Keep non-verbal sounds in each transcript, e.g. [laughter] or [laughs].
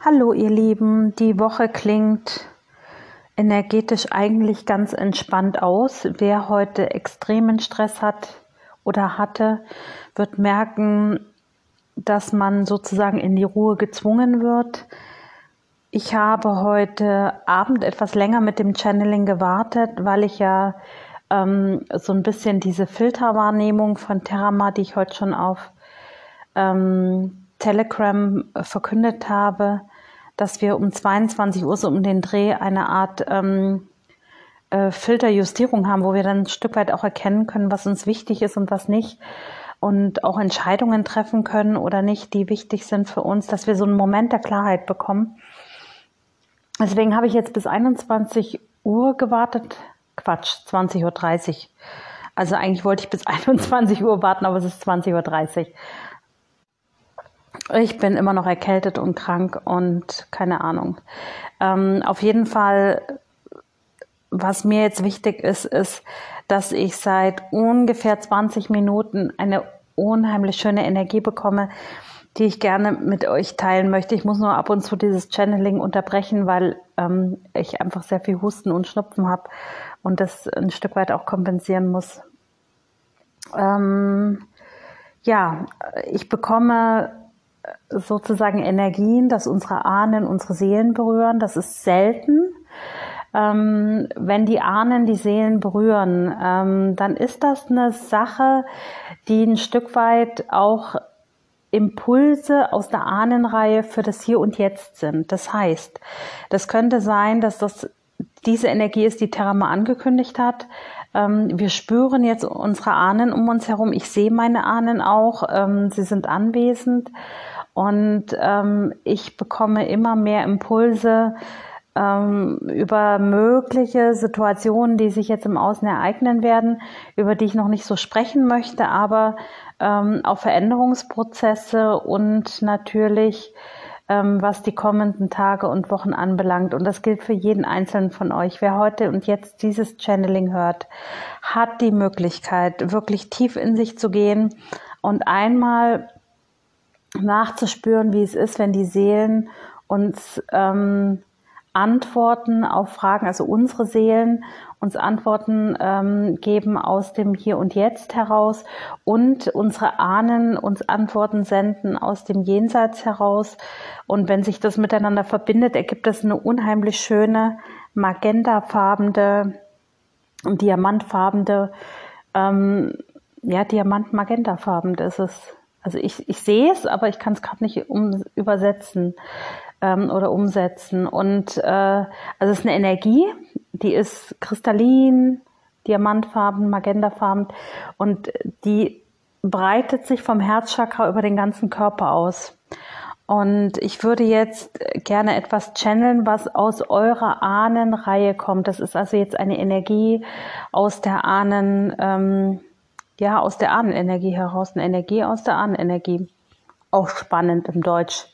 Hallo ihr Lieben, die Woche klingt energetisch eigentlich ganz entspannt aus. Wer heute extremen Stress hat oder hatte, wird merken, dass man sozusagen in die Ruhe gezwungen wird. Ich habe heute Abend etwas länger mit dem Channeling gewartet, weil ich ja ähm, so ein bisschen diese Filterwahrnehmung von Terama, die ich heute schon auf ähm, Telegram verkündet habe, dass wir um 22 Uhr so um den Dreh eine Art ähm, äh, Filterjustierung haben, wo wir dann ein Stück weit auch erkennen können, was uns wichtig ist und was nicht. Und auch Entscheidungen treffen können oder nicht, die wichtig sind für uns, dass wir so einen Moment der Klarheit bekommen. Deswegen habe ich jetzt bis 21 Uhr gewartet. Quatsch, 20.30 Uhr. Also eigentlich wollte ich bis [laughs] 21 Uhr warten, aber es ist 20.30 Uhr. Ich bin immer noch erkältet und krank und keine Ahnung. Ähm, auf jeden Fall, was mir jetzt wichtig ist, ist, dass ich seit ungefähr 20 Minuten eine unheimlich schöne Energie bekomme, die ich gerne mit euch teilen möchte. Ich muss nur ab und zu dieses Channeling unterbrechen, weil ähm, ich einfach sehr viel Husten und Schnupfen habe und das ein Stück weit auch kompensieren muss. Ähm, ja, ich bekomme sozusagen Energien, dass unsere Ahnen unsere Seelen berühren. Das ist selten. Ähm, wenn die Ahnen die Seelen berühren, ähm, dann ist das eine Sache, die ein Stück weit auch Impulse aus der Ahnenreihe für das Hier und Jetzt sind. Das heißt, das könnte sein, dass das diese Energie ist, die Terama angekündigt hat. Ähm, wir spüren jetzt unsere Ahnen um uns herum. Ich sehe meine Ahnen auch. Ähm, sie sind anwesend. Und ähm, ich bekomme immer mehr Impulse ähm, über mögliche Situationen, die sich jetzt im Außen ereignen werden, über die ich noch nicht so sprechen möchte, aber ähm, auch Veränderungsprozesse und natürlich ähm, was die kommenden Tage und Wochen anbelangt. Und das gilt für jeden Einzelnen von euch. Wer heute und jetzt dieses Channeling hört, hat die Möglichkeit, wirklich tief in sich zu gehen und einmal nachzuspüren, wie es ist, wenn die Seelen uns ähm, Antworten auf Fragen, also unsere Seelen uns Antworten ähm, geben aus dem Hier und Jetzt heraus und unsere Ahnen uns Antworten senden aus dem Jenseits heraus. Und wenn sich das miteinander verbindet, ergibt das eine unheimlich schöne magentafarbene, diamantfarbene, ähm, ja, diamant-magentafarben ist es also ich, ich sehe es, aber ich kann es gerade nicht um, übersetzen ähm, oder umsetzen. Und äh, also es ist eine Energie, die ist kristallin, diamantfarben, magendafarben und die breitet sich vom Herzchakra über den ganzen Körper aus. Und ich würde jetzt gerne etwas channeln, was aus eurer Ahnenreihe kommt. Das ist also jetzt eine Energie aus der Ahnen, ähm, ja, aus der Ahnenenergie heraus, eine Energie aus der Ahnenenergie. Auch spannend im Deutsch.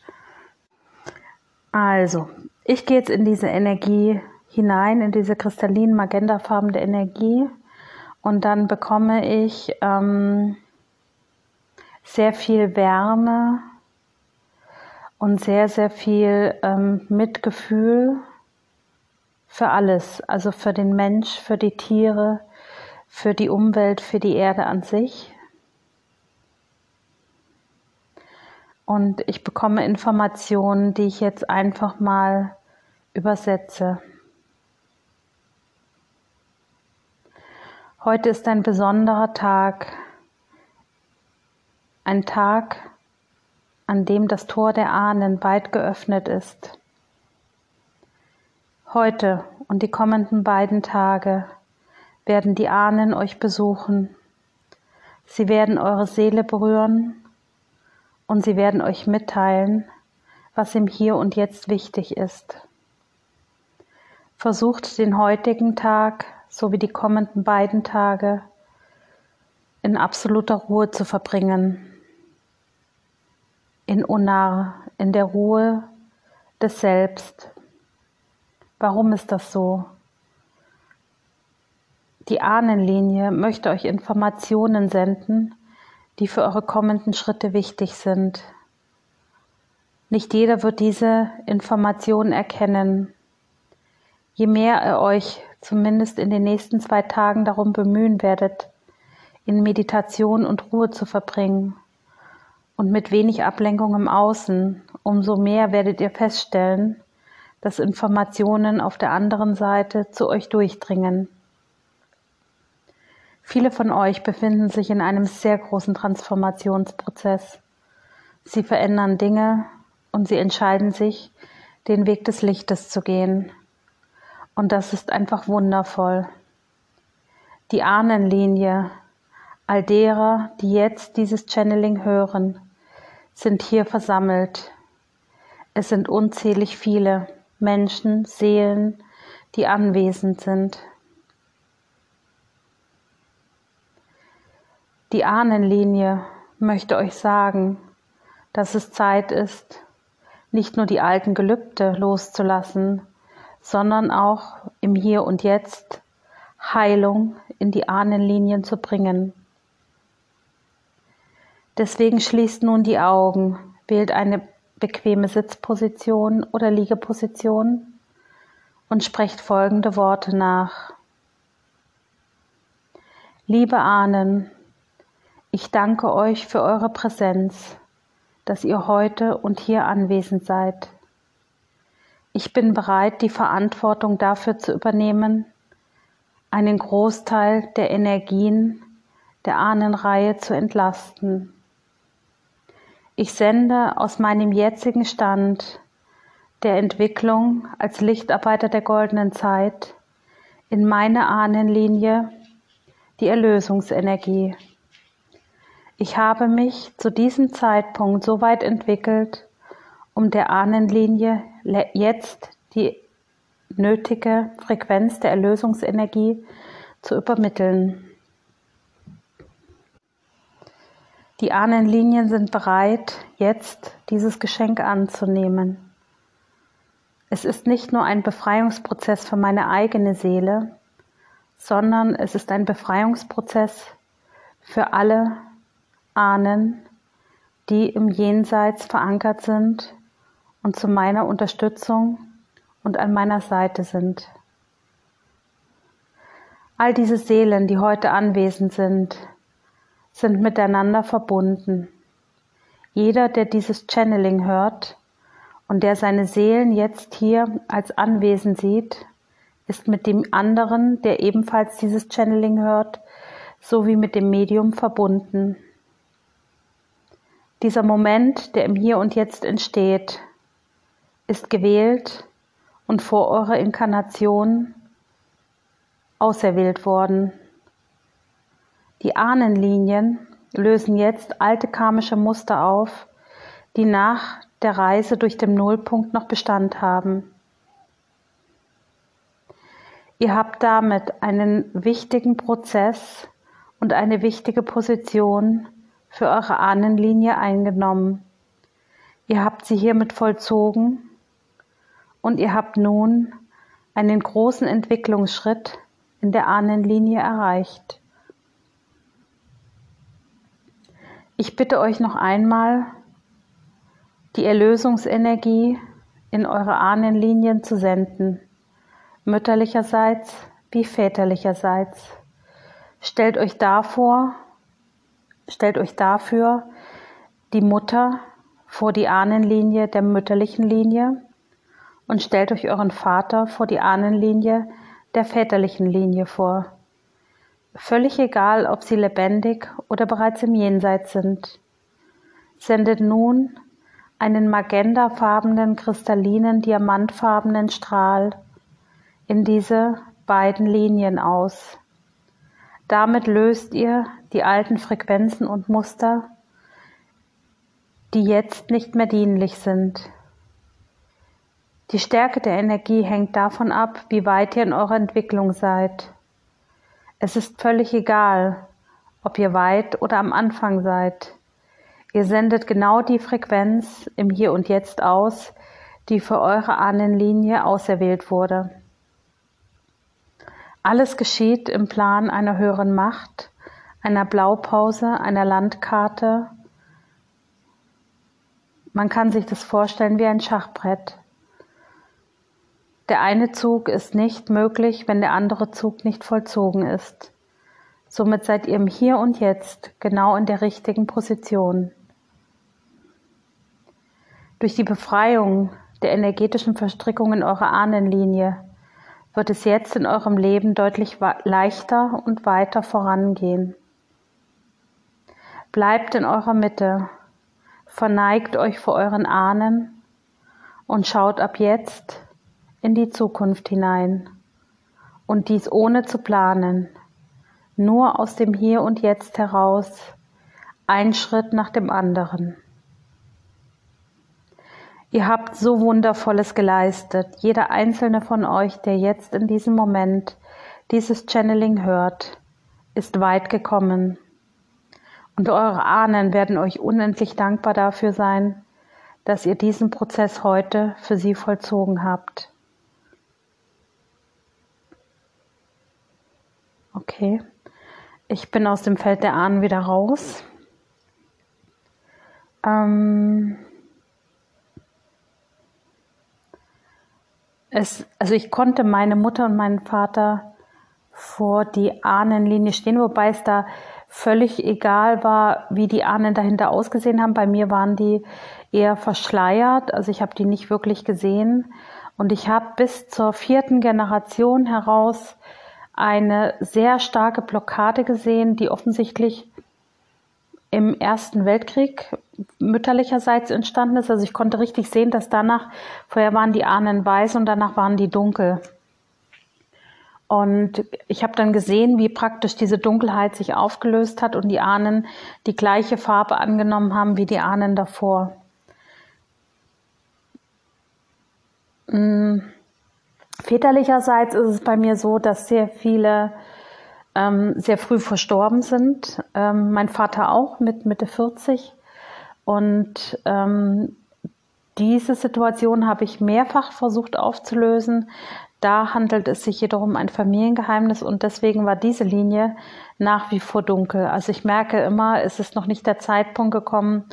Also, ich gehe jetzt in diese Energie hinein, in diese kristallinen magentafarbene Energie und dann bekomme ich ähm, sehr viel Wärme und sehr, sehr viel ähm, Mitgefühl für alles, also für den Mensch, für die Tiere, für die Umwelt, für die Erde an sich. Und ich bekomme Informationen, die ich jetzt einfach mal übersetze. Heute ist ein besonderer Tag, ein Tag, an dem das Tor der Ahnen weit geöffnet ist. Heute und die kommenden beiden Tage werden die Ahnen euch besuchen. Sie werden eure Seele berühren und sie werden euch mitteilen, was im Hier und Jetzt wichtig ist. Versucht den heutigen Tag sowie die kommenden beiden Tage in absoluter Ruhe zu verbringen. In Unar, in der Ruhe des Selbst. Warum ist das so? Die Ahnenlinie möchte euch Informationen senden, die für eure kommenden Schritte wichtig sind. Nicht jeder wird diese Information erkennen. Je mehr ihr euch zumindest in den nächsten zwei Tagen darum bemühen werdet, in Meditation und Ruhe zu verbringen und mit wenig Ablenkung im Außen, umso mehr werdet ihr feststellen, dass Informationen auf der anderen Seite zu euch durchdringen. Viele von euch befinden sich in einem sehr großen Transformationsprozess. Sie verändern Dinge und sie entscheiden sich, den Weg des Lichtes zu gehen. Und das ist einfach wundervoll. Die Ahnenlinie all derer, die jetzt dieses Channeling hören, sind hier versammelt. Es sind unzählig viele Menschen, Seelen, die anwesend sind. Die Ahnenlinie möchte euch sagen, dass es Zeit ist, nicht nur die alten Gelübde loszulassen, sondern auch im Hier und Jetzt Heilung in die Ahnenlinien zu bringen. Deswegen schließt nun die Augen, wählt eine bequeme Sitzposition oder Liegeposition und sprecht folgende Worte nach. Liebe Ahnen, ich danke euch für eure Präsenz, dass ihr heute und hier anwesend seid. Ich bin bereit, die Verantwortung dafür zu übernehmen, einen Großteil der Energien der Ahnenreihe zu entlasten. Ich sende aus meinem jetzigen Stand der Entwicklung als Lichtarbeiter der goldenen Zeit in meine Ahnenlinie die Erlösungsenergie. Ich habe mich zu diesem Zeitpunkt so weit entwickelt, um der Ahnenlinie jetzt die nötige Frequenz der Erlösungsenergie zu übermitteln. Die Ahnenlinien sind bereit, jetzt dieses Geschenk anzunehmen. Es ist nicht nur ein Befreiungsprozess für meine eigene Seele, sondern es ist ein Befreiungsprozess für alle Ahnen, die im Jenseits verankert sind und zu meiner Unterstützung und an meiner Seite sind. All diese Seelen, die heute anwesend sind, sind miteinander verbunden. Jeder, der dieses Channeling hört und der seine Seelen jetzt hier als anwesend sieht, ist mit dem anderen, der ebenfalls dieses Channeling hört, sowie mit dem Medium verbunden. Dieser Moment, der im Hier und Jetzt entsteht, ist gewählt und vor eurer Inkarnation auserwählt worden. Die Ahnenlinien lösen jetzt alte karmische Muster auf, die nach der Reise durch den Nullpunkt noch Bestand haben. Ihr habt damit einen wichtigen Prozess und eine wichtige Position für eure Ahnenlinie eingenommen. Ihr habt sie hiermit vollzogen und ihr habt nun einen großen Entwicklungsschritt in der Ahnenlinie erreicht. Ich bitte euch noch einmal, die Erlösungsenergie in eure Ahnenlinien zu senden, mütterlicherseits wie väterlicherseits. Stellt euch davor, stellt euch dafür die Mutter vor die Ahnenlinie der mütterlichen Linie und stellt euch euren Vater vor die Ahnenlinie der väterlichen Linie vor. Völlig egal, ob sie lebendig oder bereits im Jenseits sind. Sendet nun einen magentafarbenen, kristallinen, diamantfarbenen Strahl in diese beiden Linien aus. Damit löst ihr die alten Frequenzen und Muster, die jetzt nicht mehr dienlich sind. Die Stärke der Energie hängt davon ab, wie weit ihr in eurer Entwicklung seid. Es ist völlig egal, ob ihr weit oder am Anfang seid. Ihr sendet genau die Frequenz im Hier und Jetzt aus, die für eure Ahnenlinie auserwählt wurde. Alles geschieht im Plan einer höheren Macht, einer Blaupause, einer Landkarte, Man kann sich das vorstellen wie ein Schachbrett. Der eine Zug ist nicht möglich, wenn der andere Zug nicht vollzogen ist. Somit seid ihr im Hier und Jetzt genau in der richtigen Position. Durch die Befreiung der energetischen Verstrickung in eurer Ahnenlinie wird es jetzt in eurem Leben deutlich leichter und weiter vorangehen. Bleibt in eurer Mitte, verneigt euch vor euren Ahnen und schaut ab jetzt in die Zukunft hinein. Und dies ohne zu planen, nur aus dem Hier und Jetzt heraus, ein Schritt nach dem anderen. Ihr habt so Wundervolles geleistet, jeder einzelne von euch, der jetzt in diesem Moment dieses Channeling hört, ist weit gekommen. Und eure Ahnen werden euch unendlich dankbar dafür sein, dass ihr diesen Prozess heute für sie vollzogen habt. Okay. Ich bin aus dem Feld der Ahnen wieder raus. Ähm es, also ich konnte meine Mutter und meinen Vater vor die Ahnenlinie stehen, wobei es da völlig egal war, wie die Ahnen dahinter ausgesehen haben. Bei mir waren die eher verschleiert, also ich habe die nicht wirklich gesehen. Und ich habe bis zur vierten Generation heraus eine sehr starke Blockade gesehen, die offensichtlich im Ersten Weltkrieg mütterlicherseits entstanden ist. Also ich konnte richtig sehen, dass danach, vorher waren die Ahnen weiß und danach waren die dunkel. Und ich habe dann gesehen, wie praktisch diese Dunkelheit sich aufgelöst hat und die Ahnen die gleiche Farbe angenommen haben wie die Ahnen davor. Hm. Väterlicherseits ist es bei mir so, dass sehr viele ähm, sehr früh verstorben sind. Ähm, mein Vater auch mit Mitte 40. Und ähm, diese Situation habe ich mehrfach versucht aufzulösen. Da handelt es sich jedoch um ein Familiengeheimnis und deswegen war diese Linie nach wie vor dunkel. Also ich merke immer, es ist noch nicht der Zeitpunkt gekommen,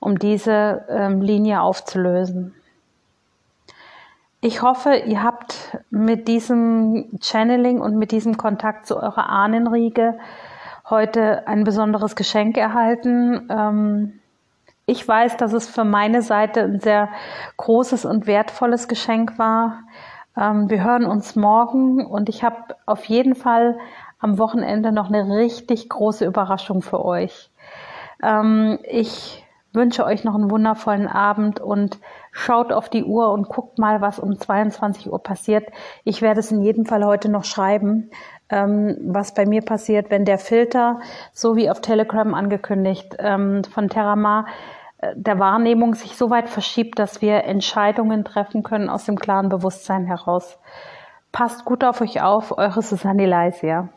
um diese ähm, Linie aufzulösen. Ich hoffe, ihr habt mit diesem Channeling und mit diesem Kontakt zu eurer Ahnenriege heute ein besonderes Geschenk erhalten. Ähm, ich weiß, dass es für meine Seite ein sehr großes und wertvolles Geschenk war. Ähm, wir hören uns morgen und ich habe auf jeden Fall am Wochenende noch eine richtig große Überraschung für euch. Ähm, ich wünsche euch noch einen wundervollen Abend und schaut auf die Uhr und guckt mal, was um 22 Uhr passiert. Ich werde es in jedem Fall heute noch schreiben, ähm, was bei mir passiert, wenn der Filter, so wie auf Telegram angekündigt, ähm, von Terramar der Wahrnehmung sich so weit verschiebt, dass wir Entscheidungen treffen können aus dem klaren Bewusstsein heraus. Passt gut auf euch auf, eure Susanne Leisia.